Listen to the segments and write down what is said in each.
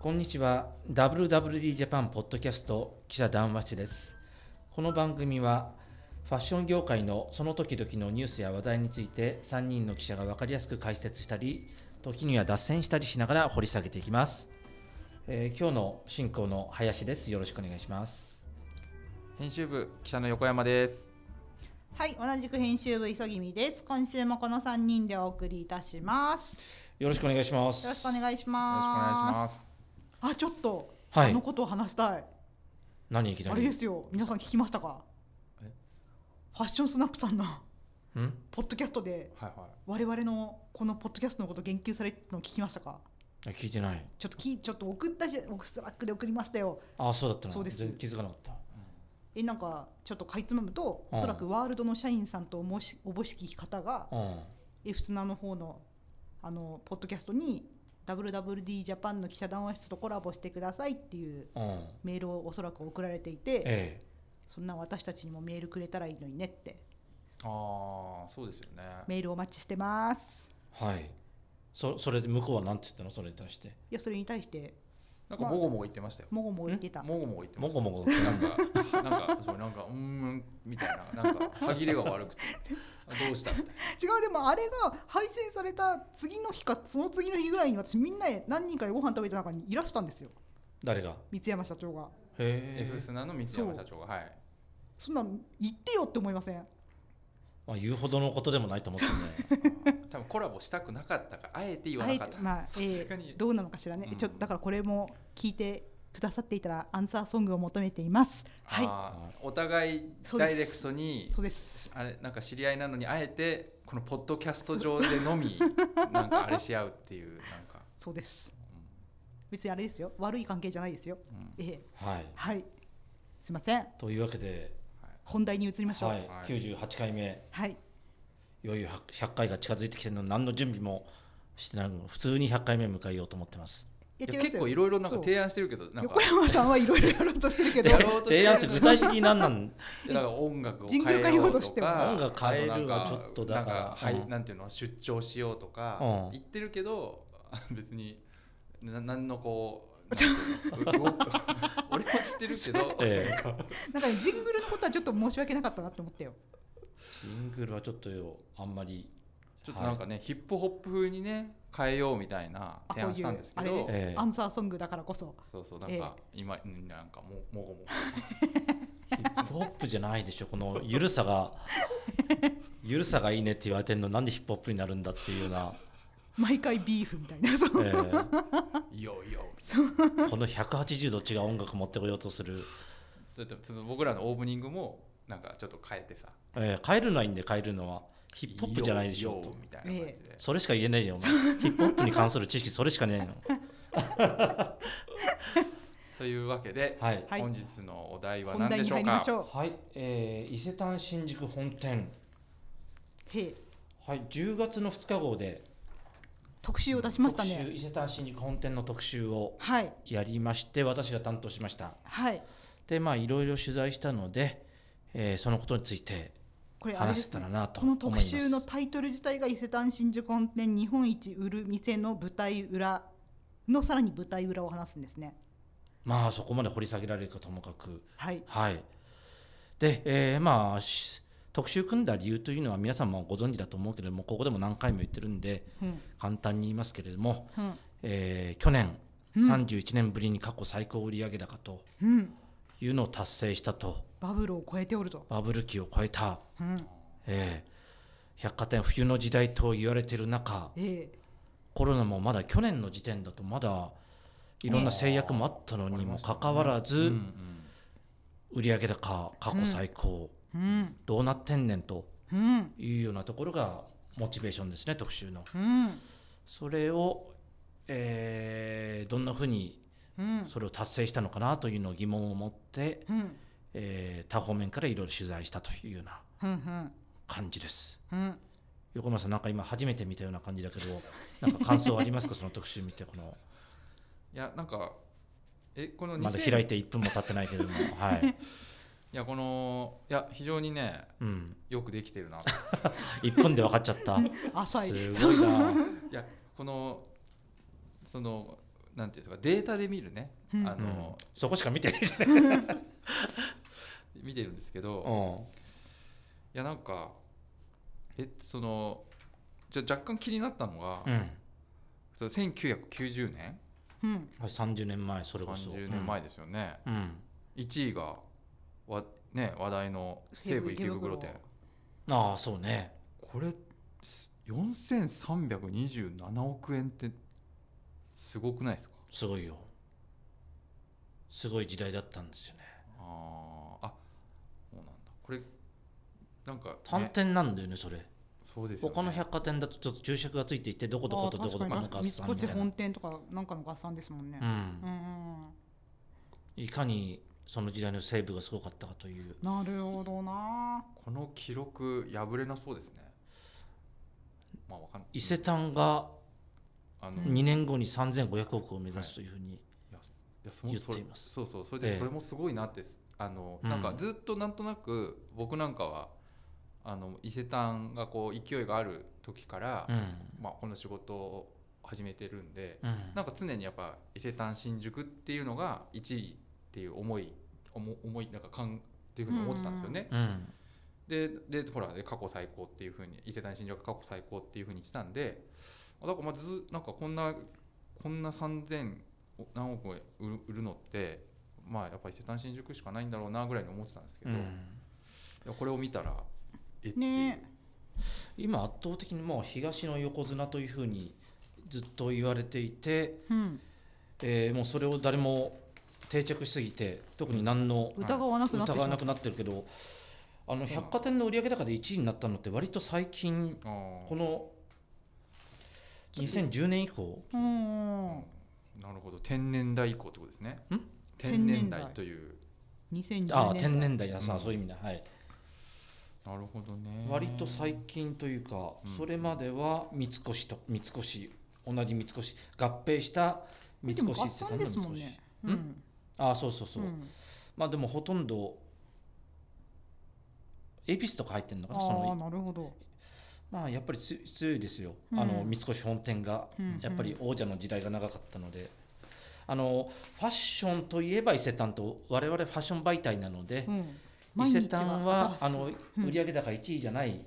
こんにちは WWD ジャパンポッドキャスト記者談話室ですこの番組はファッション業界のその時々のニュースや話題について3人の記者が分かりやすく解説したり時には脱線したりしながら掘り下げていきます、えー今日の進行の林ですよろしくお願いします編集部記者の横山です。はい、同じく編集部急ぎみです。今週もこの三人でお送りいたします。よろしくお願いしますよろしくお願いしよろしくお願いします。あ、ちょっと、はいあのことを話したい。何？いきなりあれですよ、皆さん聞きましたか？え？ファッションスナップさんのん？ポッドキャストではいはい。我々のこのポッドキャストのことを言及されるのを聞きましたか？聞いてないちょっときちょっと送ったし、僕スラックで送りましたよ。ああそうだったの？そうです気づかなかったえ、なんかちょっとかいつまむと、うんおそらくワールドの社員さんとおもしおぼしき方が。うんエフスナの方のあのポッドキャストに WWD ジャパンの記者談話室とコラボしてくださいっていううん。メールをおそらく送られていて、えそんな私たちにもメールくれたらいいのにねって。ああ、そうですよね。メールお待ちしてます。えはい。そそれで向こうは何て言ったの？それに対して。いやそれに対して。なんかもごもご言ってましたよ。もごもご言ってた。もごもご言ってました。もごもごなんか、なんか、そう、なんか、うーん、みたいな、なんか、歯切れが悪くて。どうした。違うでもあれが配信された次の日かその次の日ぐらいに私みんなで何人かでご飯食べた中にいらしたんですよ。誰が？三山社長が。へ F スナの三山社長が、はい。そんなん言ってよって思いません？まあ、言うほどのことでもないと思ってね。多分コラボしたくなかったから、あえて言わあなかった。えてまあ、さえどうなのかしらね、うん。ちょっとだからこれも聞いてくださっていたらアンサーソングを求めています。はい。お互いダイレクトにそうです。あれなんか知り合いなのにあえてこのポッドキャスト上でのみ なんかあれし合うっていうなんか、そうです。別にあれですよ。悪い関係じゃないですよ。うん。ええ。はい。はい。すいません。というわけで、本題に移りましょう。ははいい、98回目。はい、いよいよ100回が近づいてきてるのに何の準備もしてないの普通に100回目迎えようと思ってます結構いろいろなんか提案してるけどなんか。横山さんはいろいろやろうとしてるけど。やろうとしてる提案って具体的に何なんだから音楽をジングル変えようとしてもか音楽変えるはあとなんかちょっとだからなんかはい、うんなんていうの出張しようとかうん。言ってるけど別にななんのこう 俺も知ってるけど、ええ。なんかねジングルのことはちょっと申し訳なかったなって思ったよ。シングルはちょっとよあんまりちょっとなんかね、ヒップホップ風にね変えようみたいな提案したんですけど。アンサーソングだからこそ。そうそうなんか、今うんなんかももごもヒップホップじゃないでしょこのゆるさが。ゆるさがいいねって言われてるのなんでヒップホップになるんだっていうような、毎回ビーフみたいなそう。ええ。ごよいよ。この180度違う音楽持ってこようとする、だってその僕らのオープニングもなんかちょっと変えてさ。ええ変えるのはいいんで変えるのはヒップホップじゃないでしょと。みたいな感じで、それしか言えないじゃんお前。ヒップホップに関する知識それしかねえの というわけで、はい。はい。本日のお題は何でしょうか？入りましょはい、えー伊勢丹新宿本店。はい。10月の2日号で。特集を出しました特集ね伊勢丹新宿本店の特集をはい。やりまして私が担当しました。はい。でまあいろいろ取材したので、えーそのことについてこれあれですね。話せたらなとこの特集のタイトル自体が伊勢丹新宿本店日本一売る店の舞台裏のさらに舞台裏を話すんですね。まあそこまで掘り下げられるかともかく。はい。はい。で、えーまあし特集組んだ理由というのは皆さんもご存知だと思うけれどもここでも何回も言ってるんでうん。簡単に言いますけれども、うん。えー去年うん。31年ぶりに過去最高売上高とうんいうのを達成したと。バブルを超えておると、バブル期を超えた、うん、えー百貨店冬の時代と言われている中ええ。コロナもまだ去年の時点だとまだいろんな制約もあったのにもかかわらうんうずん。売上高過去最高、うん。どうなってんねんとうん。いうようなところがモチベーションですね特集の。うん。それを、えーどんなふうにうんそれを達成したのかなというのを疑問を持って、うん。えー多方面からいろいろ取材したというようなうん感じです。うん。横山さんなんか今初めて見たような感じだけどなんか感想ありますか？その特集見てこの。いやなんかえこの2000まだ開いて1分も経ってないけれども。はい、いやこのいや非常にねうん、よくできてるなと。1分で分かっちゃった。浅い。すごいな、いやこのそのなんていうんですかデータで見るね、うん。あの、そこしか見てないじゃない。見てるんですけど、いやなんかえそのじゃ若干気になったのが、うん、うんそれ1990年うん？はい30年前それこそ。30年前ですよね、うん、うん。1位がわ、ね、話題の西武池袋店。ああそうね。これ4327億円ってすごくないですか？すごいよ。すごい時代だったんですよね。あーあそうなんだ。これなんか、単ね、店なんだよねそれ。そうですよね。他の百貨店だとちょっと注釈がついていてどこどことどこどこの合算みたいな。本店とかなんかの合算ですもんね。う、ん。うんうんいかにその時代の西部がすごかったかという。うんなるほどな。この記録破れなそうですね。まあわかんない。伊勢丹があの、うん。2年後に3500億を目指すというふうに、言っています。そうそうそれええ。でそれもすごいなってす。あの、うん。なんかずっとなんとなく僕なんかはあの伊勢丹がこう勢いがある時から、うん。まあ、この仕事を始めてるんで、うん。なんか常にやっぱ伊勢丹新宿っていうのが1位っていう思い思思いなんか感っていうふうに思ってたんですよね。うん。ででほらで過去最高っていうふうに伊勢丹新宿が過去最高っていうふうにしたんであだからまあずなんかこんなこんな3000何億円売る売るのってまあやっぱり伊勢丹新宿しかないんだろうなぐらいに思ってたんですけど、いうん。やこれを見たらえっね。今圧倒的にもう東の横綱というふうにずっと言われていて、うん。えーもうそれを誰も定着しすぎて特に何の疑わなくなってなくなってるけどあの百貨店の売上高で1位になったのって割と最近この2010年以降うんう。んなるほど。天然代以降ってことですね。ん？天然代という。2010年ああ天然代。やさ、うん。そういう意味だ。はい。なるほどね。割と最近というか、うん。それまでは三越と三越。同じ三越。合併した三越ってですもんね。うん。ん？ああそうそうそう、うん。まあでもほとんどエピスとか入ってるのかなそああのなるほどまあやっぱりつ強いですよ、うん。あの三越本店が、うんやっぱり王者の時代が長かったので。あのファッションといえば伊勢丹と我々ファッション媒体なので、うん。伊勢丹はあのうん。売上高1位じゃない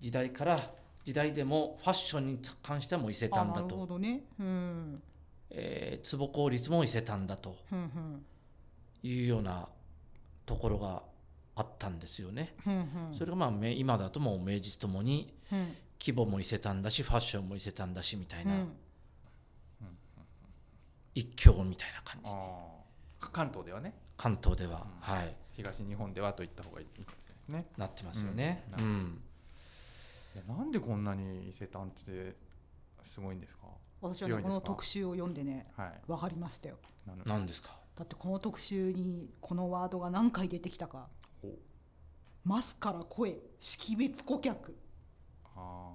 時代から時代でもファッションに関してはもう伊勢あなるほ丹だと、どね。うん。えー坪効率も伊勢丹だと。いうようなところがあったんですよね。ふんふん。それがまあめ今だともう名実ともにうん規模も伊勢丹だしファッションも伊勢丹だしみたいな、うん。一強みたいな感じ関東ではね。関東では、うん。はい。東日本ではと言った方がいいかもしれないですね。なってますよね。ううん。んいやなんでこんなに伊勢丹ってすごいんですか？私はね強いんですか？この特集を読んでねはい。分かりましたよ。なる何ですか？だってこの特集にこのワードが何回出てきたかマスから声識別顧客あ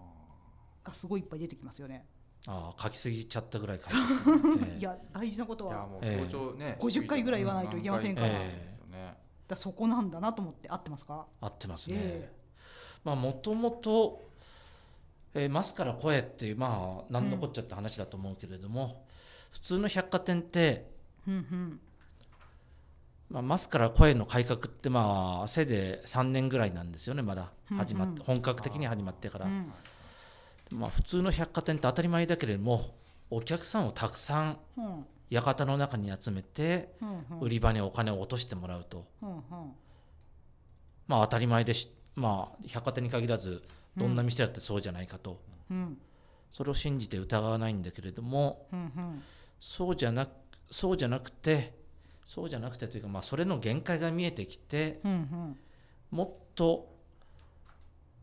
がすごいいっぱい出てきますよね、ああ書きすぎちゃったぐらい書いちゃった、え えいや大事なことはーいやもうええ強調ね、50回ぐらい言わないといけませんから。何回ですよねだそこなんだなと思って合ってますか？合ってますね。えまあもともと、えーマスから声っていうまあ何のこっちゃって話だと思うけれども、普通の百貨店って、うんうんまあ、マスから声の改革ってまあせいで3年ぐらいなんですよねまだ。始まって、本格的に始まってから、うんまあ、普通の百貨店って当たり前だけれどもお客さんをたくさんうん。館の中に集めてうん売り場にお金を落としてもらうと、まあ当たり前でし、まあ、百貨店に限らずどんな店だってそうじゃないかと、うん。それを信じて疑わないんだけれどもそうじゃなくそうじゃなくてそうじゃなくてというか、まあ、それの限界が見えてきてうんうん。もっと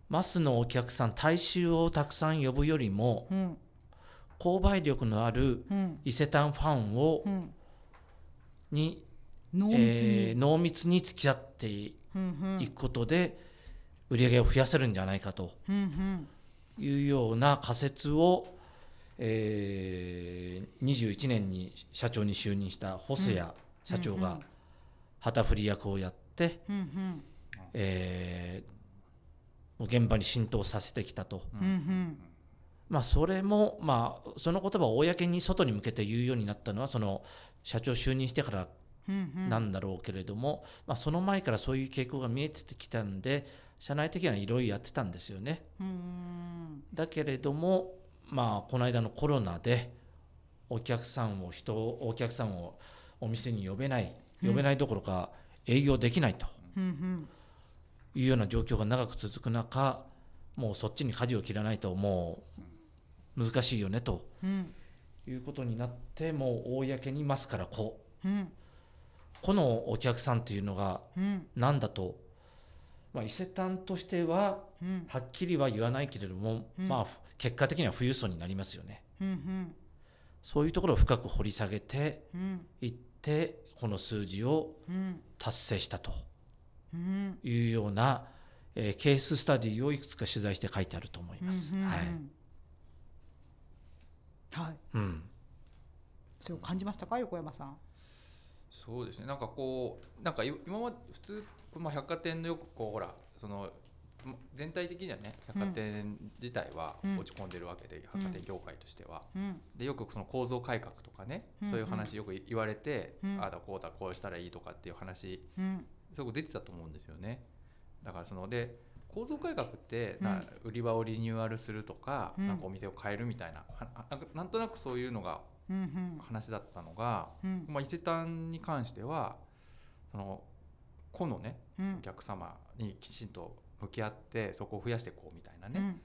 マスのお客さん大衆をたくさん呼ぶよりもうん。購買力のあるうん。伊勢丹ファンをうん。に濃密に、えー濃密に付き合っていうんうん。くことで売り上げを増やせるんじゃないかと。うんうん。いうような仮説を、えー21年に社長に就任した細谷社長が旗振り役をやって、うんうん。えー現場に浸透させてきたと、うんうん。まあ、それも、まあ、その言葉を公に外に向けて言うようになったのはその社長就任してからなんだろうけれども、まあ、その前からそういう傾向が見えてきたんで社内的にはいろいろやってたんですよね。うん。だけれども、まあ、この間のコロナでお客さんを人をお客さんをお店に呼べない呼べないどころか営業できないと。いうような状況が長く続く中もうそっちに舵を切らないともう難しいよねと。うん。いうことになってもう公にますからこう。うん。このお客さんっていうのがうん。何だと、まあ、伊勢丹としてはうん。はっきりは言わないけれども、うん。まあ結果的には富裕層になりますよね。うんそういうところを深く掘り下げてうん。いってこの数字をうん達成したとうんいうような、えーケーススタディをいくつか取材して書いてあると思います。うんうんうんはい。はい。うん。それを感じましたか横山さん？そうですね。なんかこうなんかい今まで普通、まあ、百貨店のよくこうほらそのま全体的にはね百貨店自体はうん。落ち込んでるわけで、百貨店業界としては。うん。でよくその構造改革とかね、うん。そういう話よく言われて、うん。ああだこうだこうしたらいいとかっていう話うん。すごく出てたと思うんですよね。だからそので構造改革ってうん。な、売り場をリニューアルするとか、うん。なんかお店を変えるみたいなはなんかなんとなくそういうのが話だったのが、うん。まあ、伊勢丹に関してはその個のねうん。お客様にきちんと向き合ってそこを増やしていこうみたいなね、うん。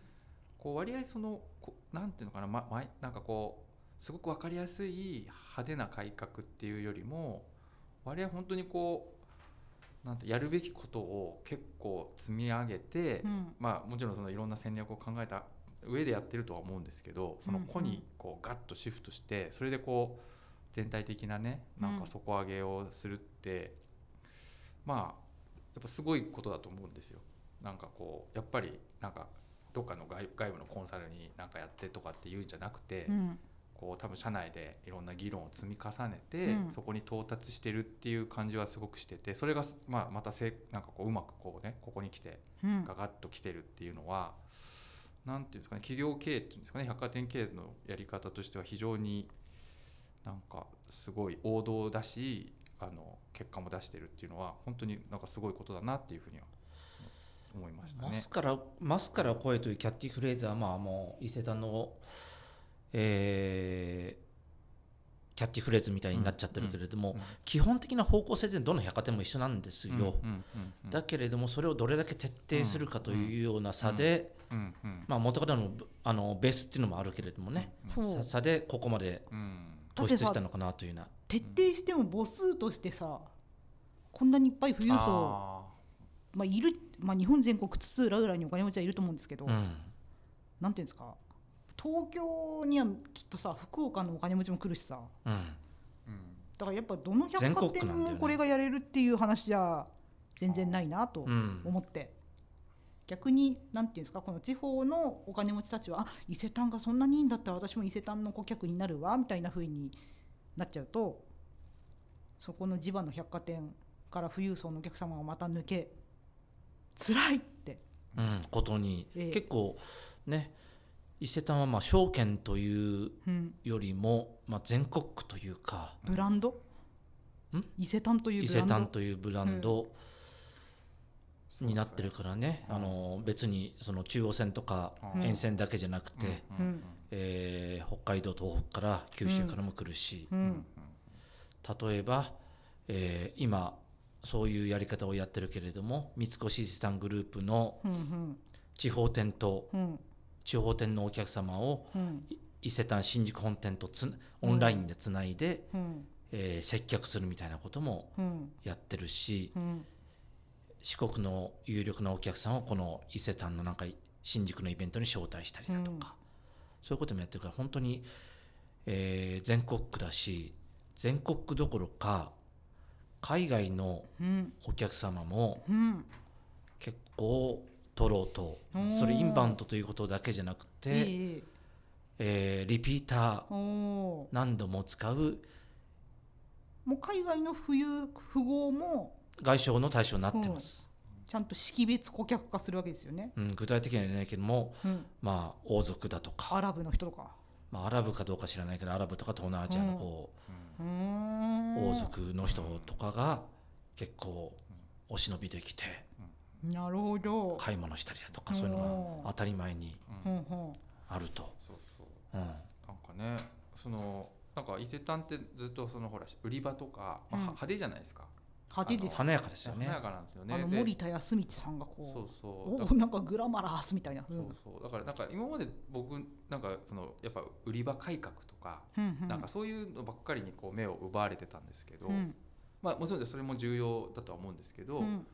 こう割合そのこなんていうのかな、まま、なんかこうすごく分かりやすい派手な改革っていうよりも割合本当にこうなんてやるべきことを結構積み上げて、うん。まあもちろんそのいろんな戦略を考えた上でやってるとは思うんですけどその個にこうガッとシフトしてそれでこう全体的なねなんか底上げをするって、まあやっぱすごいことだと思うんですよ。なんかこうやっぱりなんかどっかの外外部のコンサルになんかやってとかっていうんじゃなくて、うん。こう多分社内でいろんな議論を積み重ねて、うん。そこに到達してるっていう感じはすごくしててそれが、まあ、またせなんかこううまくこうねここに来てうん。ガガッと来てるっていうのはなんていうんですかね企業経営っていうんですかね百貨店経営のやり方としては非常になんかすごい王道だしあの結果も出してるっていうのは本当になんかすごいことだなっていうふうには思いましたね。マ。スからマスから声というキャッチフレーズはまあもう伊勢丹の、えーキャッチフレーズみたいになっちゃってるけれども、うん基本的な方向性ってどの百貨店も一緒なんですよ、うんうんうんうん。だけれどもそれをどれだけ徹底するかというような差で、うんうんまあ元からのあのベースっていうのもあるけれどもね、そう。さ差でここまでうん。突出したのかなというような。徹底しても母数としてさこんなにいっぱい富裕層あまあいる、まあ、日本全国津々浦々にお金持ちはいると思うんですけど、うん。なんていうんですか東京にはきっとさ福岡のお金持ちも来るしさうん。だからやっぱどの全百貨店もこれがやれるっていう話じゃ全然ないなとうん。思って、逆になんていうんですかこの地方のお金持ちたちはあ伊勢丹がそんなにいいんだったら私も伊勢丹の顧客になるわみたいな風になっちゃうとそこの地場の百貨店から富裕層のお客様がまた抜け辛いって。うん、ことに、ええ。結構ね伊勢丹はまあ証券といううん、よりも、まあ、全国区というか。ブランド？ん？伊勢丹という伊勢ブランド？丹というブランドになってるからね、あの別にその中央線とかうん。沿線だけじゃなくて、えー北海道東北から九州からも来るし、うん。例えば、えー今そういうやり方をやってるけれども三越伊勢丹グループのうん地方店とうん。地方店のお客様を伊勢丹新宿本店とつオンラインでつないで、うん。えー接客するみたいなこともうん。やってるしうん。四国の有力なお客さんをこの伊勢丹のなんか新宿のイベントに招待したりだとか、そういうこともやってるから本当に、えー全国区だし全国区どころか海外のうん。お客様もうん。結構取ろうと。それインバウンドということだけじゃなくて、えええーリピーター何度も使うもう海外の富裕富豪も外商の対象になってます。ちゃんと識別顧客化するわけですよね、うん、具体的には言えないけども、うん、まあ、王族だとか、アラブの人とか。まあ、アラブかどうか知らないけどアラブとか東南アジアのこう王族の人とかが結構お忍びできてなるほど、買い物したりだとかそういうのが当たり前にあると。そうそう。うん。なんかねそのなんか伊勢丹ってずっとそのほら売り場とか、まあ、うん。派手じゃないですか、派手です。華やかですよね。華やかなんですよね。あので森田康光さんがそうこそうう。だおなんかグラマラースみたいな、うん。そうそう。だからなんか今まで僕なんかそのやっぱ売り場改革とか、うんうん。なんかそういうのばっかりにこう目を奪われてたんですけど、うん。まあもちろんそれも重要だとは思うんですけど、うん。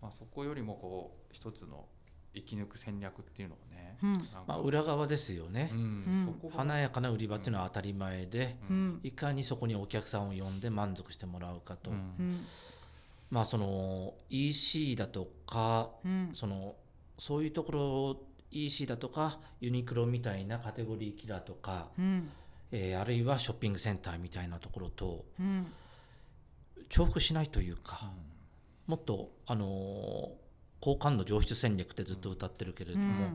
まあ、そこよりもこう一つの生き抜く戦略っていうのをね、うん。まあ、裏側ですよね。う。ん。うん。そこが華やかな売り場っていうのは当たり前で、ううん。んいかにそこにお客さんを呼んで満足してもらうかと、まあその EC だとかうん。そのそういうところ EC だとかユニクロみたいなカテゴリーキラーとか、うん。えーあるいはショッピングセンターみたいなところとうん。重複しないというか、もっとあのー好感度上質戦略ってずっと歌ってるけれども、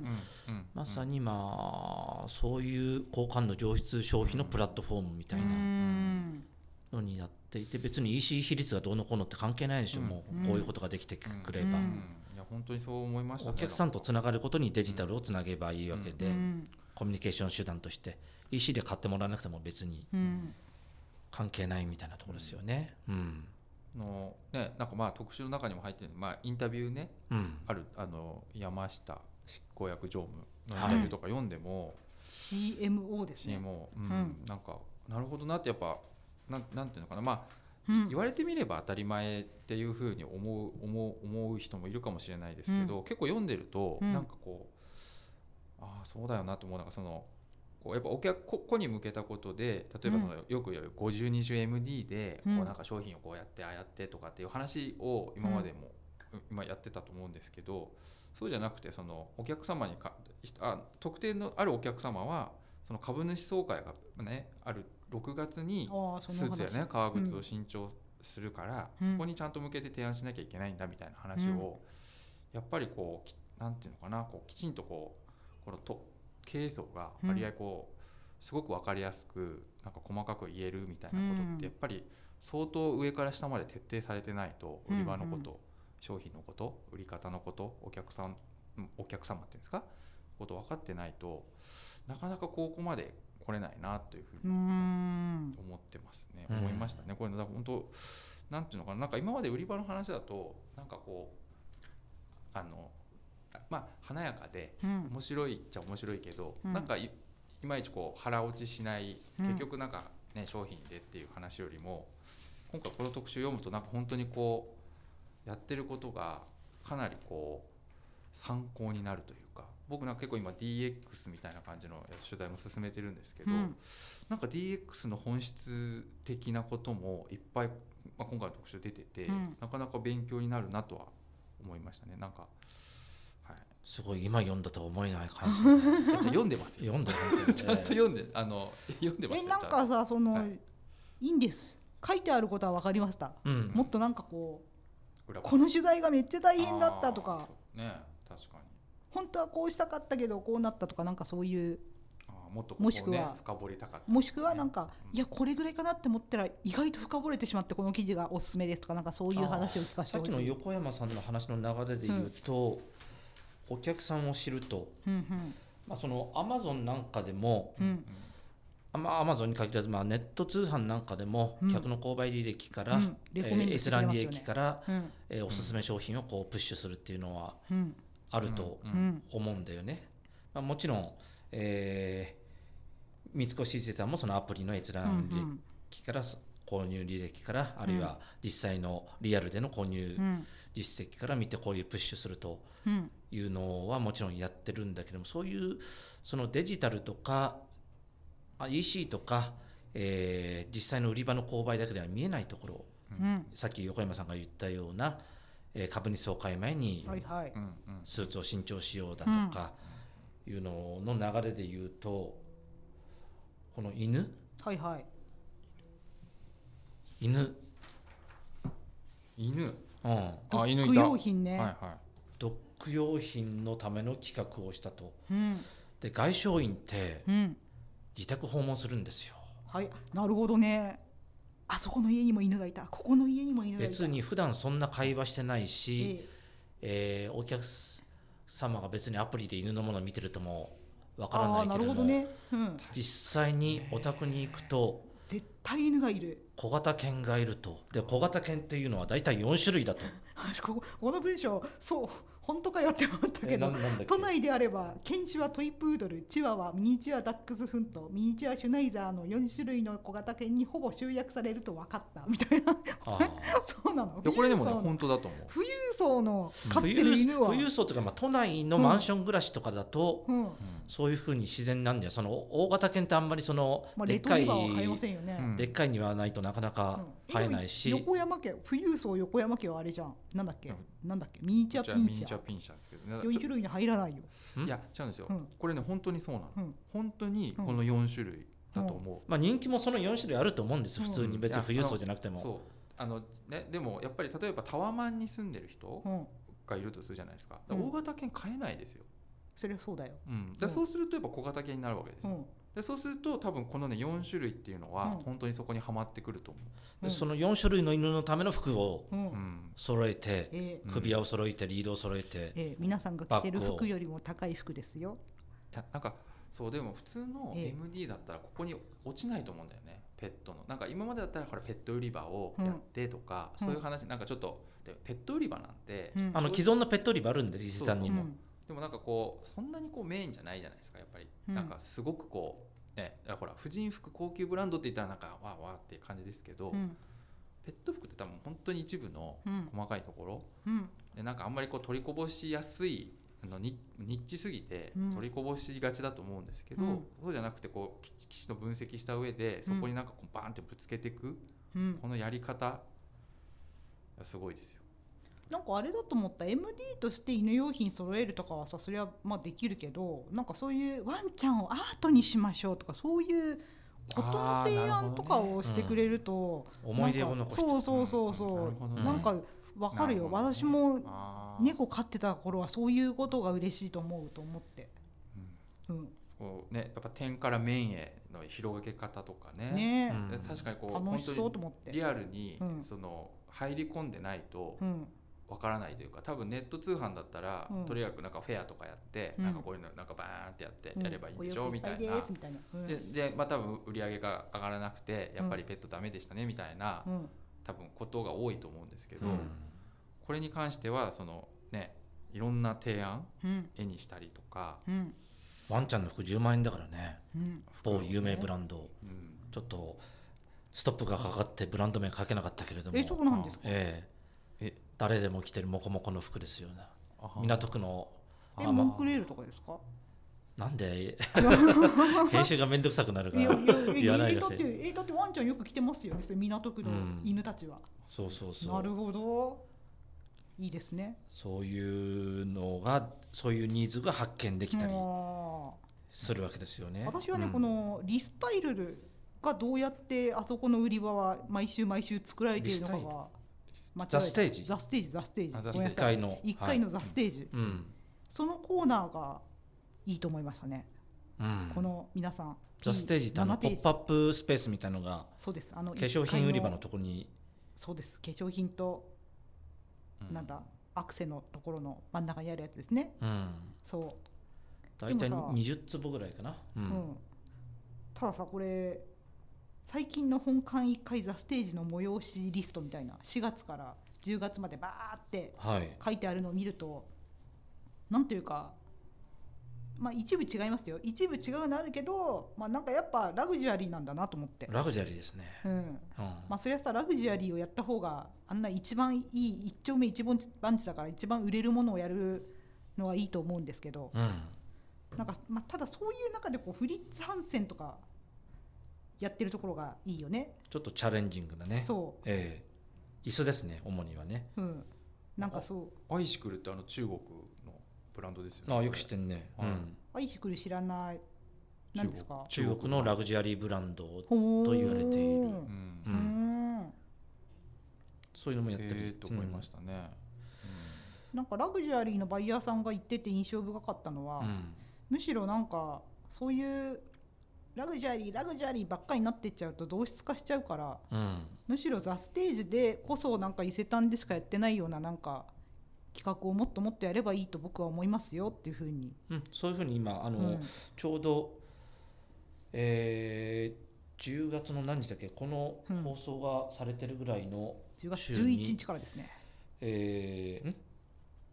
まさにまあそういう好感度上質消費のプラットフォームみたいなうん。のになっていて別に EC 比率がどうのこうのって関係ないでしょ、う。ん。もうこういうことができてくれば、いや本当にそう思いましたお客さんとつながることにデジタルをつなげばいいわけで、うん。コミュニケーション手段として EC で買ってもらわなくても別にうん。関係ないみたいなところですよね。うんのねなんかまあ特集の中にも入ってるまあインタビューねうん。あるあの山下執行役常務のインタビューとか読んでも、CMO ですね。CMO、うんうん。なんかなるほどなってやっぱなんなんていうのかな。まあうん。言われてみれば当たり前っていうふうに思う思う思う人もいるかもしれないですけど、結構読んでると、うん。なんかこうああそうだよなと思うのがそのこうやっぱお客個個に向けたことで例えばその、よく言う 5020MD でこうなんか商品をこうやってああやってとかっていう話を今までも、今やってたと思うんですけどそうじゃなくてそのお客様にかあ特定のあるお客様はその株主総会がねある6月にスーツやね革靴を新調するから、うん。そこにちゃんと向けて提案しなきゃいけないんだみたいな話を、やっぱりこうきなんていうのかなこうきちんとこうこのと経営層が割合こう、すごく分かりやすくなんか細かく言えるみたいなことっうん。てやっぱり相当上から下まで徹底されてないと売り場のこと、うん商品のこと売り方のことお客さんうんお客様っていうんですか？こと分かってないとなかなかここまで来れないなというふううにん。思ってますね、うん。思いましたね。これ本当なんていうのかな？なんか今まで売り場の話だとなんかこうあのあまあ華やかでうん。面白いっちゃ面白いけど、うん。なんかいいまいちこう腹落ちしないうん。結局なんかね、商品でっていう話よりも今回この特集読むとなんか本当にこうやってることがかなりこう参考になるというか僕なんか結構今 DX みたいな感じの取材も進めてるんですけど、うん。なんか DX の本質的なこともいっぱい、まあ、今回の特集出てて、うん。なかなか勉強になるなとは思いましたね。なんか、はい、すごい今読んだとは思えない感じで読んでますよ読んだちゃんと読んであの読んでまえすよなんかさその、はい。い、いんです。書いてあることは分かりました、うん。もっとなんかこう裏この取材がめっちゃ大変だったとか。ね確かに。本当はこうしたかったけどこうなったとかなんかそういうもっとここ、ね、もしくは深掘りたかった。もしくはなんか、うんいやこれぐらいかなって思ったら意外と深掘れてしまってこの記事がおすすめですとかなんかそういう話を聞かせてさっきのほしい。横山さんの話の流れで言うと、お客さんを知ると、うんまあ、そのアマゾンなんかでもうん。まあアマゾンに限らず、まあ、ネット通販なんかでも、うん。客の購買履歴から、えー閲覧履歴から、うん。えーおすすめ商品をこうプッシュするっていうのはうん。あるとうん。うん。思うんだよね。まあ、もちろん、えー三越伊勢丹もそのアプリの閲うんう覧履ん。歴から、購入履歴からあるいは実際のリアルでの購入うん。実績から見てこういうプッシュするとうん。いうのはもちろんやってるんだけどもそういうそのデジタルとかあ EC とか、えー実際の売り場の購買だけでは見えないところうん。さっき横山さんが言ったような、えー株主総会前にスーツを新調しようだとかいうのの流れで言うとこの犬はいはい犬。犬？うん、あ犬いた。ドッグ用品ね、はいはい。ドッグ用品のための企画をしたと。うん。で外商員ってうん。自宅訪問するんですよ。はい。なるほどね。あそこの家にも犬がいた。ここの家にも犬がいた。別に普段そんな会話してないし、ええ。えーお客様が別にアプリで犬のものを見てるともわからなああないけれども、るほどね、うん、実際にお宅に行くと絶対犬がいる小型犬がいると。で小型犬っていうのは大体4種類だと。ここの文章そう本当かよって思ったえけ？ど都内であれば犬種はトイプードルチワワミニチュアダックスフントミニチュアシュナイザーの4種類の小型犬にほぼ集約されると分かったみたいな。そうなの？これでもね富裕層の。本当だと思う。富裕層の飼って富裕る犬は。富裕層というか、まあ、都内のマンション暮らしとかだと、うん。そういうふうに自然なんだよ。その大型犬ってあんまりその、まあ、レでっかいね、うん。でっかいにはないとなかなかうん。飼えないし、でも横山家富裕層横山家はあれじゃん。なんだっけ、うん。なんだっけ？ミニチュアピンシャミピンシャですけどね。4種類に入らないよ、ん？いや違うんですよ、うん。これね本当にそうなの、うん。本当にこの4種類だと思う、まあ、人気もその4種類あると思うんですうん。普通に。別に富裕層じゃなくても、そう。あのねでもやっぱり例えばタワマンに住んでる人うん、がいるとするじゃないですか。大型犬飼えないですよ、それはそうだよ、うん、でうんそうするとやっぱ小型犬になるわけですよ、うんでそうすると多分このね4種類っていうのはうん。本当にそこにはまってくると思う。ん。でその4種類の犬のための服をうん。う、うん揃えて、えーうん首輪を揃えてリードを揃えて、えー皆さんが着てる服よりも高い服ですよ。いやなんかそうでも普通のええ。MD だったらここに落ちないと思うんだよねペットの。なんか今までだったらほらペット売り場をやってとか、うん。そういう話なんかちょっとでペット売り場なんて、うん。あの既存のペット売り場あるんで伊勢丹にも、う。んでもなんかこうそんなにこうメインじゃないじゃないですかやっぱり、うん。なんかすごくこうねほら婦人服高級ブランドって言ったらなんかわーわーって感じですけど、うん。ペット服って多分本当に一部のうん。細かいところうん。でなんかあんまりこう取りこぼしやすいあのニニッチすぎてうん。取りこぼしがちだと思うんですけど、うん。そうじゃなくてこうききちっと分析した上でそこになんかこうバーンってぶつけていく、うん。このやり方すごいですよ。なんかあれだと思った。MD として犬用品揃えるとかはさそれはまあできるけどなんかそういうワンちゃんをアートにしましょうとかそういうことの提案とかをしてくれると思い出を残してそうそうそうそう。なんかわかるよ。私も猫飼ってた頃はそういうことが嬉しいと思うと思って。うん。うん。そうね、やっぱ点から面への広げ方とかね。ね。確かにこう楽しそう本当と思って。にリアルにうん。その入り込んでないとうんわからないというか多分ネット通販だったら、うん。とにかくなんかフェアとかやって、うん。なんかこういうのなんかバーンってやってやればいいんでしょ、うん。みたいな。でででまあ多分売り上げが上がらなくてやっぱりペットダメでしたねみたいな、うん。多分ことが多いと思うんですけど、うん。これに関してはそのねいろんな提案うん。絵にしたりとか、うん。ワンちゃんの服10万円だからね。うん。某有名ブランド。うん。ちょっとストップがかかってブランド名書けなかったけれども。えそうなんですか？えええ誰でも着てるモコモコの服ですよね。港区の。えモンクレールとかですか？あなんで？編集がめんどくさくなるから。いやいやえ言わないだしえだってワンちゃんよく来てますよね。港区のうん。犬たちは、そうそうそう。なるほど。いいですね。そういうのがそういうニーズが発見できたりあするわけですよね。ー。私はね、うん。このリスタイルがどうやってあそこの売り場は毎週毎週作られているのかが間違えた。ザステージ。ザステージザステージ。あザステージ。1ごめんなさい。階の。1階のザステージ、うん。そのコーナーがいいと思いましたね、うん。この皆さん。ザステージってあの7ページ。ポップアップスペースみたいのがそうです。あの化粧品売り場の1階ところに。そうです。化粧品と、うん。なんだアクセのところの真ん中にあるやつですね。うん。そ大体でもさ20坪ぐらいかな、うう、うんん、たださこれ最近の本館1階ザステージの催しリストみたいな4月から10月までバーってはい。書いてあるのを見るとなんというかまあ一部違いますよ。一部違うのあるけどまあなんかやっぱラグジュアリーなんだなと思って、ラグジュアリーですね、うん、うん。まあそれはさラグジュアリーをやった方があんな一番いい一丁目一番地だから一番売れるものをやるのはいいと思うんですけど、うん。なんか、まあ、ただそういう中でこうフリッツ・ハンセンとかやってるところがいいよね。ちょっとチャレンジングなね。そええ。椅子ですね主にはね。う、うん、なんかそう。アイシクルってあの中国のブランドですよね。ああよく知ってんね、はいうん。アイシクル知らない何ですか？中国。のラグジュアリーブランドとと言われている。うん。ううん。んそういうのもやったり、えーと思いましたね、なんかラグジュアリーのバイヤーさんが言ってて印象深かったのは、うん。むしろなんかそういうラグジュアリーラグジュアリーばっかりになってっちゃうと同質化しちゃうからうん。むしろザ・ステージでこそなんか伊勢丹でしかやってないようななんか企画をもっともっとやればいいと僕は思いますよっていうふうに、うん、そういうふうに今あの、うん。ちょうど、えー10月の何日だっけ？このうん。放送がされてるぐらいの、10月週に11日からですね。えーん？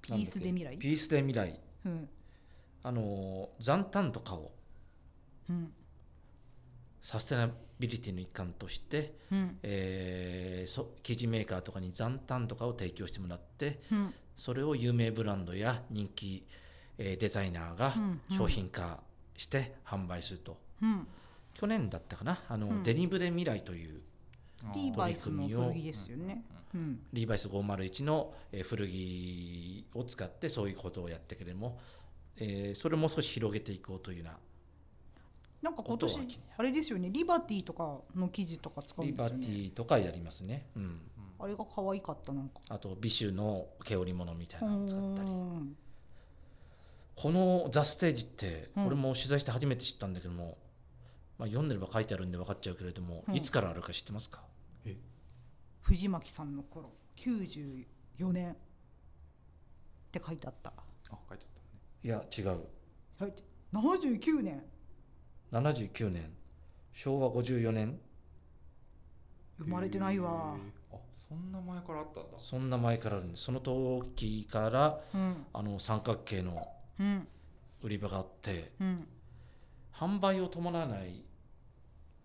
ピースで未来。ピースで未来。うん。あの残炭とかをうんサステナビリティの一環として、うん。えーそ生地メーカーとかに残炭とかを提供してもらってうん。それを有名ブランドや人気、えーデザイナーが商品化して販売すると、うん。去年だったかな？あの、うん。デニムで未来というリーバイスの古着ですよね。うん。リーバイス501のえー古着を使ってそういうことをやってけれども、えーそれをもう少し広げていこうというようななんか今年あれですよね。リバティとかの生地とか使うんリバテですよね。ィとかやりますね、うん、あれが可愛かったなんか。あと美酒の毛織物みたいなのを使ったり。うん。この「ザ・ステージってうん。俺も取材して初めて知ったんだけども、まあ、読んでれば書いてあるんで分かっちゃうけれども、うん。いつからあるか知ってますか？藤巻さんの頃。94年。って書いてあった。あ書いてあったね。いや違う。はい。79年79年昭和54年。生まれてないわ。あそんな前からあったんだ。そんな前からあるんです。その時からうん。あの三角形のうん。売り場があってうん。販売を伴わない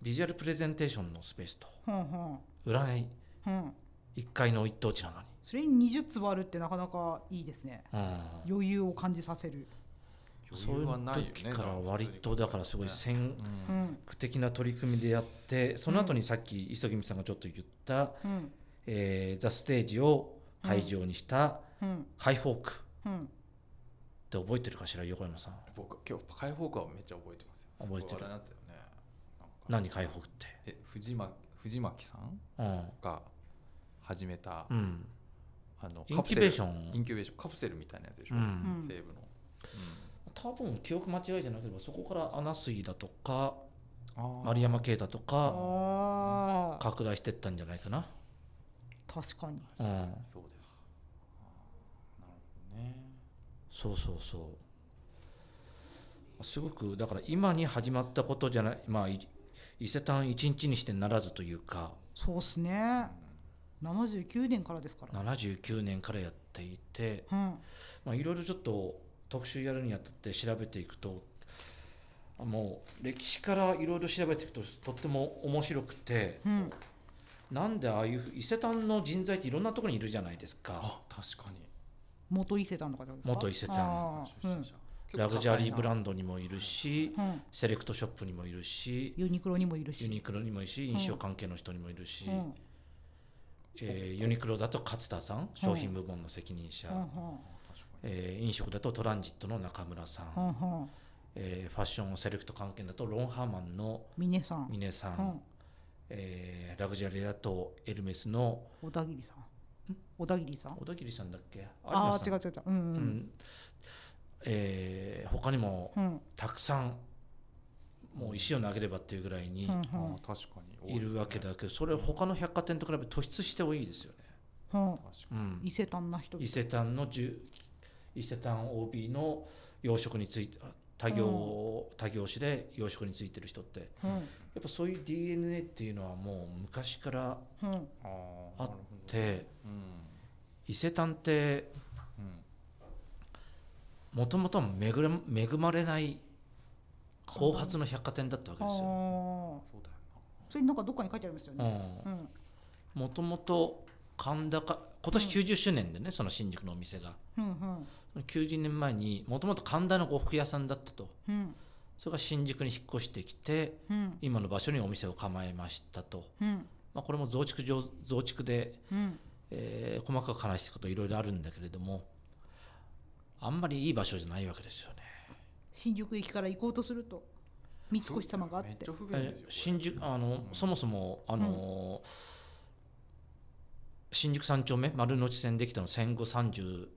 ビジュアルプレゼンテーションのスペースとほんほん売らないうん。1階の一等地なのに、それに20坪あるってなかなかいいですね。うん、余裕を感じさせるそういう時から割とだからすごい先ううん。ん駆的な取り組みでやってその後にさっき磯君さんがちょっと言った、うん。えーザ・ステージを会場にしたうん。ハイフォーク。っうん。て覚えてるかしら横山さん？僕今日開放感はめっちゃ覚えてますよ。覚えてる。何開放って？え藤巻藤巻さんうん、が始めた、うん、あのインキュベーショョン。ンインキュベーション。カプセルみたいなやつでしょ、うん。うん。西部の、多分記憶間違いじゃなければそこからアナスイだとかうん、丸山啓太とか拡大してったんじゃないかな。確かに。うん。そうだよあーなるほどね。そうそうそう。すごくだから今に始まったことじゃないまあい伊勢丹一日にしてならずというか。そうっすね。79年からですから。79年からやっていて。うん。まあいろいろちょっと特集やるにあたって調べていくとあもう歴史からいろいろ調べていくととっても面白くてうん。なんでああいう伊勢丹の人材っていろんなところにいるじゃないですか。あ確かに。元伊勢丹の方ですか？元伊勢丹。うん。ラグジュアリーブランンドにもいるしうん。セレクトショップにもいるしユニクロにもいるし。ユニクロにもいるし飲食関係の人にもいるし、うん。えーユニクロだと勝田さん。商品部門の責任者、うんうんえー飲食だとトランジットの中村さん、うんうんえーファッションセレクト関係だとロンハーマンの峰さん。峰さん、うん。えーラグジュアリーだとエルメスの小田切さん。小田切さん？小田切さんだっけ？ああ違う違う違う。うんううん。んえー他にもうん。たくさんもう石を投げればっていうぐらいにうん確かに。いるわけだけどそれ他の百貨店と比べて突出して多いですよね。うん。伊勢丹な人伊勢丹のじゅ伊勢丹 OB の養殖について多業、多業種で養殖についてる人ってうん。やっぱそういう DNA っていうのはもう昔からうん。あってうん。伊勢丹ってうんもともと恵れ恵まれない後発の百貨店だったわけですよ。そうだよそれなんかどっかに書いてありますよね。うん。もともと神高今年90周年でね、その新宿のお店が。うんうん。90年前にもともと神田の呉服屋さんだったと。うん。それが新宿に引っ越してきてうん。今の場所にお店を構えましたと、うん。まあ、これも増築上増築で、うん。えー細かく話していくこといろいろあるんだけれどもあんまりいい場所じゃないわけですよね。新宿駅から行こうとすると三越様があって。めっちゃ不便えですよこれ。新宿あの、うん。そもそもあの、新宿三丁目丸の内線できたの戦後30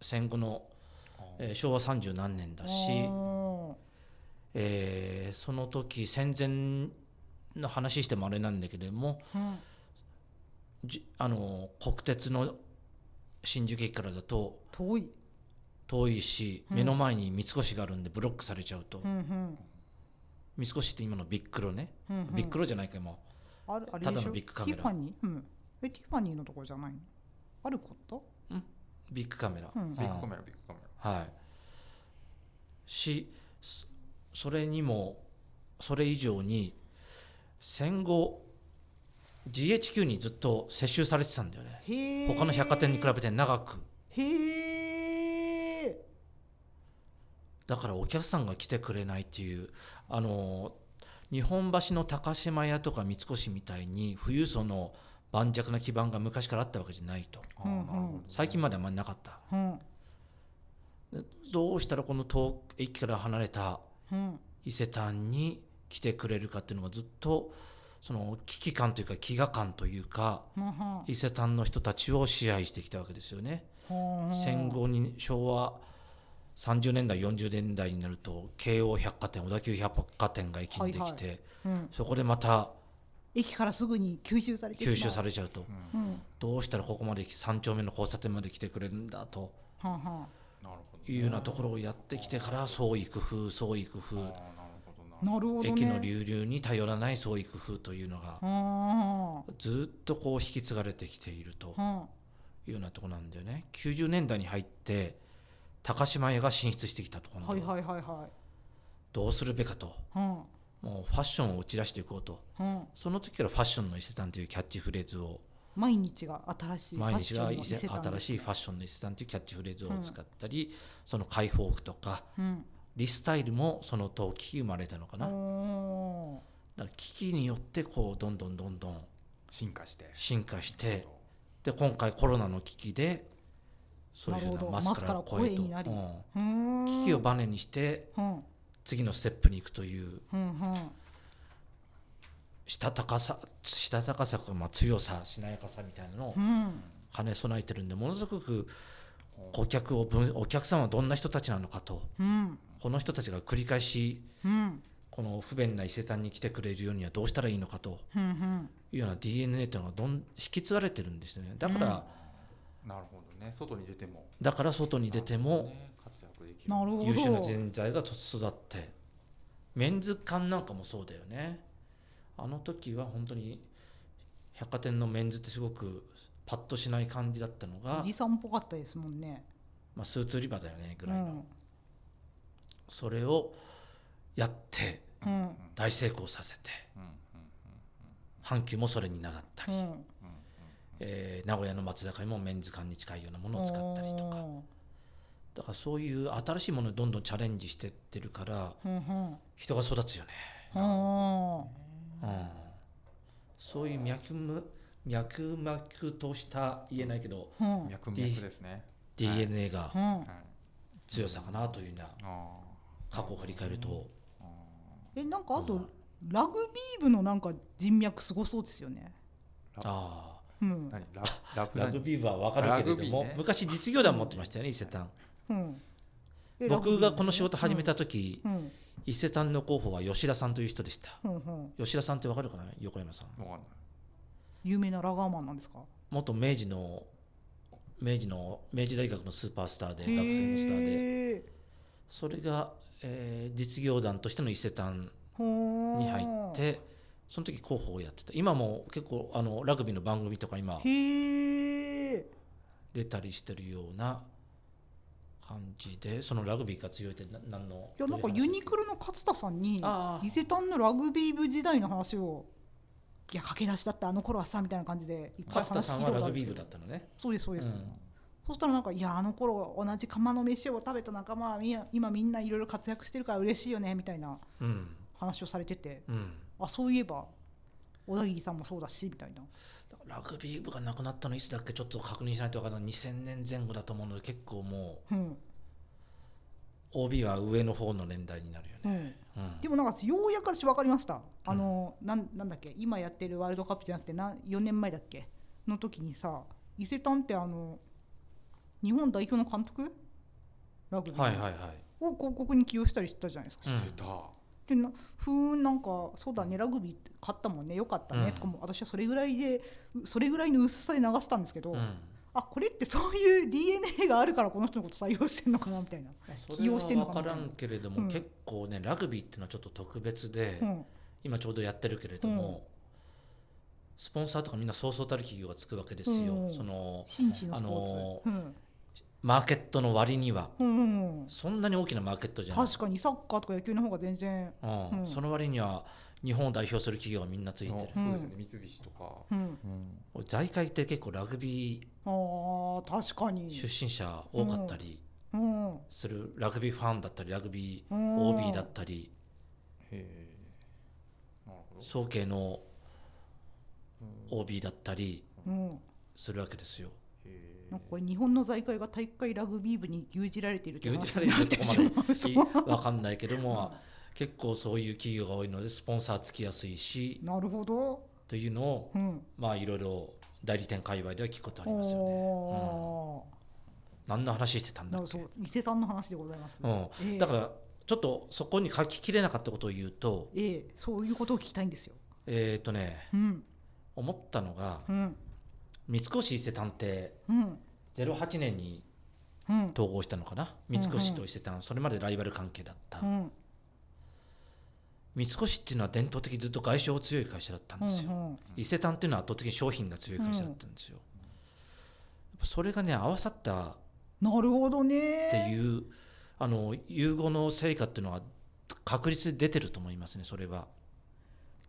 戦後の、えー昭和30何年だし、あえーその時戦前の話してもあれなんだけれどもーうん。じあの国鉄の新宿駅からだと遠い。遠いしうん。目の前に三越があるんでブロックされちゃうと、うんうん。三越って今のビックロね、うんうん。ビックロじゃないか今。あるあれでしょ？ただのビッグカメラ。うんえティファニーのところじゃないの？あること？ビッグカメラ、うん。ビッグカメラビッグカメはい。しそそれにもそれ以上に戦後 GHQ にずっと接収されてたんだよね。他の百貨店に比べて長く。へえだからお客さんが来てくれないっていうあの日本橋の高島屋とか三越みたいに富裕層の盤石な基盤が昔からあったわけじゃないと。最近まであんまりなかった。どうしたらこの遠駅から離れたうん。伊勢丹に来てくれるかっていうのがずっとその危機感というか飢餓感というか伊勢丹の人たちを支配してきたわけですよね。うん戦後に昭和30年代40年代になると京王百貨店小田急百貨店が駅にできて、うん。そこでまた駅からすぐに吸収されて吸収されれちゃうと。うん。うんどうしたらここまで3丁目の交差点まで来てくれるんだとはんはんなるほどいうようなところをやってきてから創意工夫創意工夫。なるほどなな。るほどね。駅の流入に頼らない創意工夫というのがあずっとこう引き継がれてきているとあ。いうようなところなんだよね。90年代に入って高島屋が進出してきたと今度はいはいはいはい。どうするべかと。うんもうファッションを打ち出していこうと。うん。その時からファッションの伊勢丹というキャッチフレーズを毎日が新しい毎日が伊勢ファッションの伊勢丹新しいファッションの伊勢丹というキャッチフレーズを使ったり、その解放服とかうん。リスタイルもその時生まれたのかな、だかおら機器によってこうどんどんどんどん進化して。進化してで今回コロナの危機でそういうふうなマスクから声と。うん。危機をバネにしてうん次のステップに行くといううんうんしたたかさしたたかさまあ強さしなやかさみたいなのをうん兼ね備えてるんでものすごく顧客を分お客さんはどんな人たちなのかとうんこの人たちが繰り返しうんこの不便な伊勢丹に来てくれるようにはどうしたらいいのかというような DNA というのがどん引き継がれてるんですよね。だから、うん。なるほどね。外に出ても。だから外に出てもね優秀な人材が育って。メンズ館なんかもそうだよね。あの時は本当に百貨店のメンズってすごくパッとしない感じだったのがおじ、さんっぽかったですもんね。まあ、スーツ売り場だよねぐらいの、うん。それをやってうん。大成功させて阪急もそれに習ったり、うん。うんえー名古屋の松坂にもメンズ館に近いようなものを使ったりとか。おだからそういう新しいものにどんどんチャレンジしてってるから人が育つよね、あうん、そういう脈々脈々とした言えないけど脈々ですね。DNA が強さかなというようなあ過去を振り返ると。えなんかあとうん。ラグビー部のなんか人脈すごそうですよね。あうん。ー何？ララブあラグビー部は分かるけれども、昔実業団持ってましたよね伊勢丹僕がこの仕事始めた時、うん。伊勢丹の候補は吉田さんという人でした。吉田さんって分かるかな？横山さん。わかんない。有名なラガーマンなんですか？元明治の明治の明治大学のスーパースターで学生のスターで。それが、えー実業団としての伊勢丹に入ってその時広報をやってた。今も結構あのラグビーの番組とか今出たりしてるような感じでそのラグビーが強いってな何のいやなんかユニクロの勝田さんに伊勢丹のラグビー部時代の話をいや駆け出しだったあの頃はさみたいな感じで一回話聞いたさんはラグビーことあったのね。そうですそうです、うん。そしたらなんかいやあの頃同じ釜の飯を食べた仲間は今みんないろいろ活躍してるから嬉しいよねみたいなうん。話をされてて。うん。あそういえば小田切さんもそうだしみたいな。だからラグビー部がなくなったのいつだっけちょっと確認しないと分からない。2000年前後だと思うので結構もうん、う OB は上の方の年代になるよね、うん、うん。でもなんかようやく私分かりました。あの、なんなんだっけ今やってるワールドカップじゃなくてな4年前だっけの時にさ伊勢丹ってあの日本代表の監督？ラグビーの。はいはいはい。を広告に起用したりしてたじゃないですか。うん。してた、でなふーんなんかそうだねラグビーって勝ったもんねよかったね、うん。とかも私はそれぐらいでうそれぐらいの薄さで流したんですけど、うん。あこれってそういう DNA があるからこの人のこと採用してるのかなみたいな。起用してんのかな。分からんけれども、うん。結構ねラグビーっていうのはちょっと特別で、うん。今ちょうどやってるけれども、うん。スポンサーとかみんなそうそうたる企業がつくわけですよ、うん。その紳士のスポーツ、あのうんマーケットの割には。うんうんうん。そんなに大きなマーケットじゃない。確かにサッカーとか野球の方が全然、うん。うん。その割には日本を代表する企業がみんなついてる。あそうですね。三菱とか、うん、うん。財界って結構ラグビあー確かーに、出身者多かったりうん、する、ラグビーファンだったりラグビーうん。OB だったり。へえなるほど。早慶のうん。OB だったりうん、するわけですよ。なんかこれ日本の財界が体育会ラグビー部に牛耳られているという牛話てしまう。でわかんないけども、結構そういう企業が多いのでスポンサーつきやすいし。なるほど、というのをうん、まあいろいろ代理店界隈では聞くことありますよね。お何の話してたんだっけ？るそう伊勢さんの話でございます、うん。ええ。だからちょっとそこに書ききれなかったことを言うとええそういうことを聞きたいんですよ。えっ、とねうん。思ったのがうん三越伊勢丹ってうん。08年にうん。統合したのかな？三越と伊勢丹。それまでライバル関係だった、うん。三越っていうのは伝統的にずっと外商強い会社だったんですよ、うん伊勢丹っていうのは圧倒的に商品が強い会社だったんですよ、それがね合わさったっなるほどね。ていうあの融合の成果っていうのは確実に出てると思いますねそれは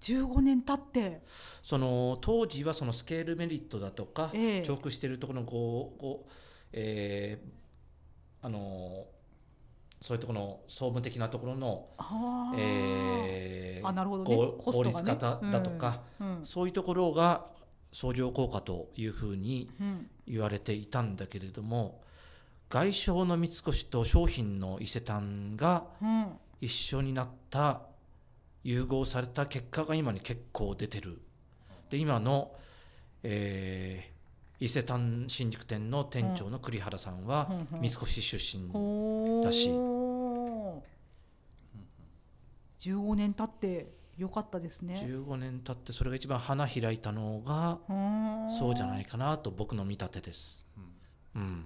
15年経って。その当時はそのスケールメリットだとか、ええ。重複しているところのこうこう、えーあのそういうところの総務的なところの、えーあなるほど効率化だだとか、うん。そういうところが相乗効果というふうにうん。言われていたんだけれども外商の三越と商品の伊勢丹がうん。一緒になった融合された結果が今に結構出てる。で今の、えー伊勢丹新宿店の店長の栗原さんはうんうん三越出身、だし。15年経ってよかったですね。15年経ってそれが一番花開いたのがそうじゃないいかなと僕の見立てです。うん。うん、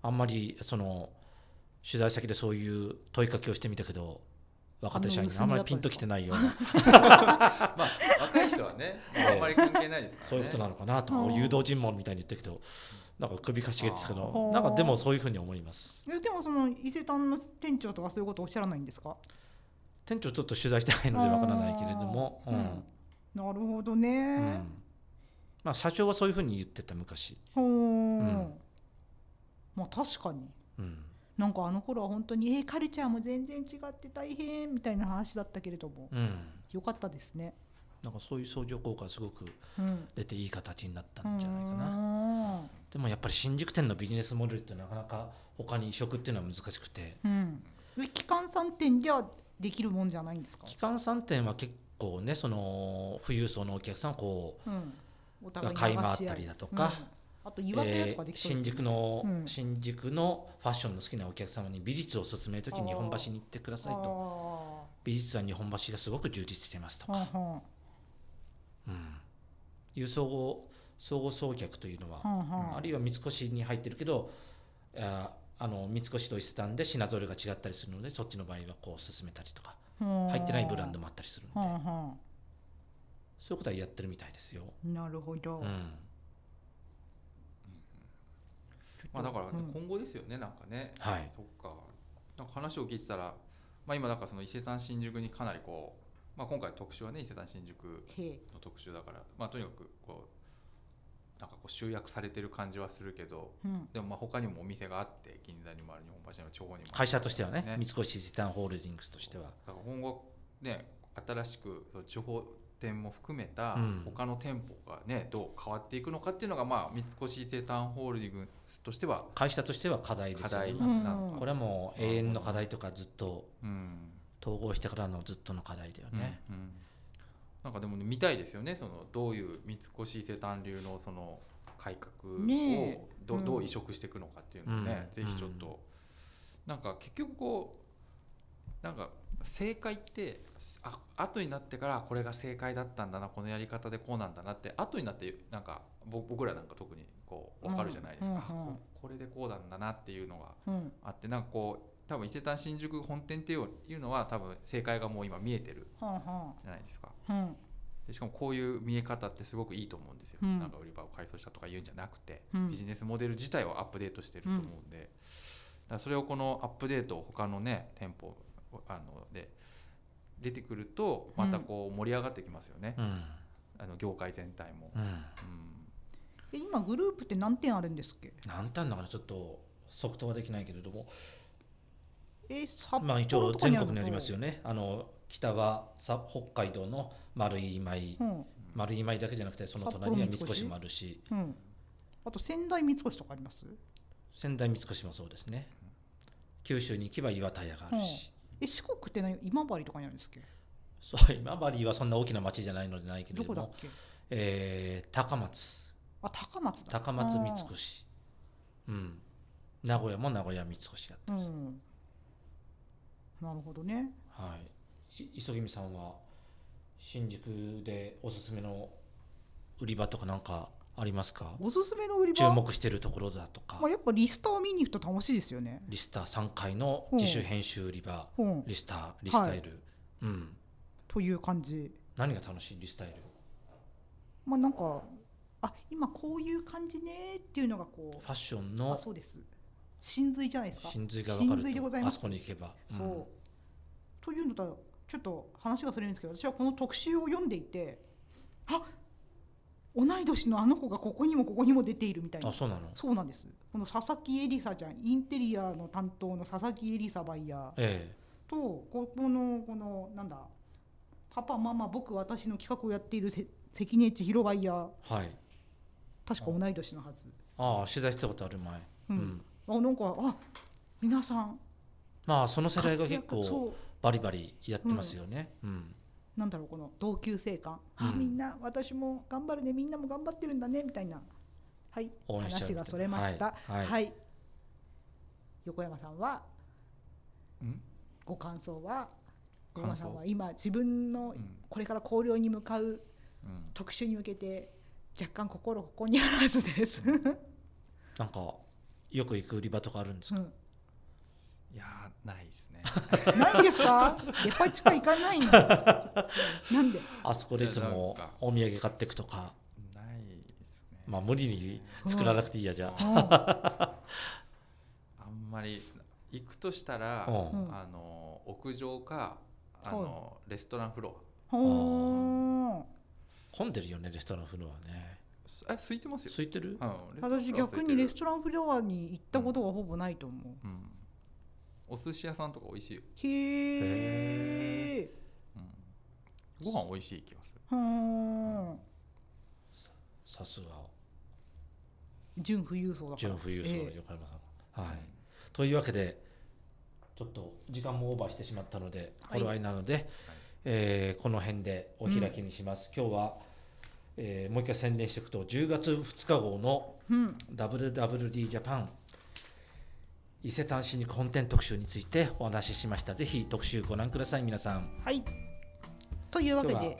あんまりその取材先でそういう問いかけをしてみたけど若手社員あんまりピンときてないような。まあ若い人はねあんまり関係ないですからね。そういうことなのかなと。誘導尋問みたいに言ってるけどなんか首かしげてたけあどーなんかでもそういうふうに思います。えでもその伊勢丹の店長とかそういうことおっしゃらないんですか？店長ちょっと取材してないのでわからないけれども、うん。なるほどうね、ん。まあ、社長はそういうふうに言ってた昔、うん。まあ確かに。うん、なんかあの頃は本当にえーカルチャーも全然違って大変みたいな話だったけれどもうん、よかったですね。なんかそういう相乗効果がすごくうん、出ていい形になったんじゃないかな。な。でもやっぱり新宿店のビジネスモデルってなかなか他に移植っていうのは難しくてうん。え機関3店じゃできるもんじゃないんですか？機関3店は結構ねその富裕層のお客さんをこうん。お互いに買い回ったりだとかうんあとう、岩手とかできそうです新宿の、うん。新宿のファッションの好きなお客様に美術を勧めるときに日本橋に行ってくださいと。と。美術は日本橋がすごく充実してますと。か、うん、いう総合総合送客というのは、はんあるいは三越に入ってるけどああの三越と伊勢丹で品揃えが違ったりするのでそっちの場合はこう進めたりとか入ってないブランドもあったりするんでそういうことはやってるみたいですよ。んなるほど。うんまあだからね、うん。今後ですよねなんかね。はい。そっか。なんか話を聞いてたら、まあ、今なんかその伊勢丹新宿にかなりこう、まあ、今回特集はね伊勢丹新宿の特集だから、まあ、とにかくこうなんかこう集約されてる感じはするけどうん。でもまあ他にもお店があって銀座にもある日本橋にも地方にもある会社としてはねね。三越伊勢丹ホールディングスとしては。だから今後ね新しくその地方店も含めたうん。他の店舗がねどう変わっていくのかっていうのがまあ三越伊勢丹ホールディングスとしては会社としては課題ですよね。課題うこれはもう永遠の課題とかずっとうん。統合してからのずっとの課題だよね。うんなんかでもね見たいですよね。そのどういう三越伊勢丹流のその改革をど,、うんどう移植していくのかっていうのをね、うん。ぜひちょっと、なんか結局こうなんか正解ってあ後になってからこれが正解だったんだなこのやり方でこうなんだなって後になってなんかぼ僕らなんか特にこう分かるじゃないですか、うんうんあここれでこうなんだなっていうのがうん。あってなんかこう多分伊勢丹新宿本店っていうのは多分正解がもう今見えてるじゃないですか。んうん。でしかもこういう見え方ってすごくいいと思うんですよ、うん。なんか売り場を改装したとか言うんじゃなくて、うん。ビジネスモデル自体をアップデートしてると思うんで、だそれをこのアップデートを他のね店舗あので出てくるとまたこう盛り上がってきますよね、うん。あの業界全体も。うん。うん。え今グループって何点あるんですっけ？何てあるのかなちょっと即答はできないけれども。え札まあ一応幌とかにあるの？全国にありますよね。あの北はさ北海道の丸い今井うん。丸い今井だけじゃなくてその隣には三越もあるし。うん。あと仙台三越とかあります？仙台三越もそうですね。九州に行けば岩田屋があるし、え四国って何？今治とかにあるんですっけ？そう今治はそんな大きな町じゃないのでないけれども、どこだっけ？えー高松。あ高松だ。高松三越。うん。名古屋も名古屋三越やってます、うん。なるほどね。はい。い磯君さんは新宿でおすすめの売り場とかなんかありますか？おすすめの売り場？注目してるところだとか。まあ、やっぱリスタを見に行くと楽しいですよね。リスター3階の自主編集売り場う。んリスターリスタイル、うん。という感じ。何が楽しいリスタイル？まあなんかあ今こういう感じねっていうのがこファッションのそうです。真髄じゃないですか。真髄が分かるでございます。とあそこに行けば、そう、というのとちょっと話がそれるんですけど私はこの特集を読んでいてあ同い年のあの子がここにもここにも出ているみたいな。あそうなの？そうなんです。この佐々木エリサちゃんインテリアの担当の佐々木エリサバイヤー。えとここのこのなんだパパママ僕私の企画をやっているせ関根千尋バイヤー。えはい。確か同い年のはず。ああ取材したことある前。うん。あなんかあ皆さん。まあその世代が結構バリバリやってますよね、うんなんだろうこの同級生感、あうん。みんな私も頑張るねみんなも頑張ってるんだねみたいな。はい。話がそれました。はい。はい。横山さんはうん？ご感想は？横山さんは今自分のうん。これから考慮に向かううん。特集に向けて若干心ここにあらずです、なんかよく行く売り場とかあるんですか、うん、いやーないですね。ないですか？デパ地下行かないの。なんで？あそこでいつもお土産買っていくとか。ないですね。まあ無理に作らなくていいやじゃあ、あ あんまり行くとしたら、うん。うんあの屋上かあの、レストランフロほー混んでるよねレストランフロアね。アえ空いてますよ、空いてる？うん私逆にレストランランフロアに行ったことがほぼないと思う、うん、お寿司屋さんとか美味しいよ、へえうん、ご飯美味しい気がする。うん。さすが純富裕層だから。純富裕層横山さん、は。い。というわけでちょっと時間もオーバーしてしまったのではい。頃合いなので、えーこの辺でお開きにします、今日は、えーもう一回宣伝しておくと10月2日号のうん。WWD ジャパン伊勢丹新肉本店特集についてお話ししました。ぜひ特集ご覧ください皆さん。はい。というわけで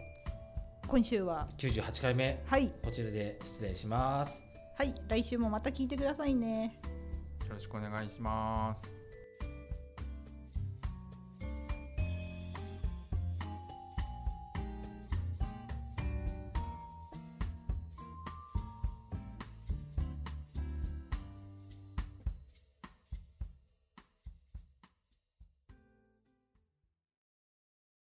今週は？98回目。はい。こちらで失礼します。はい。来週もまた聞いてくださいね。よろしくお願いします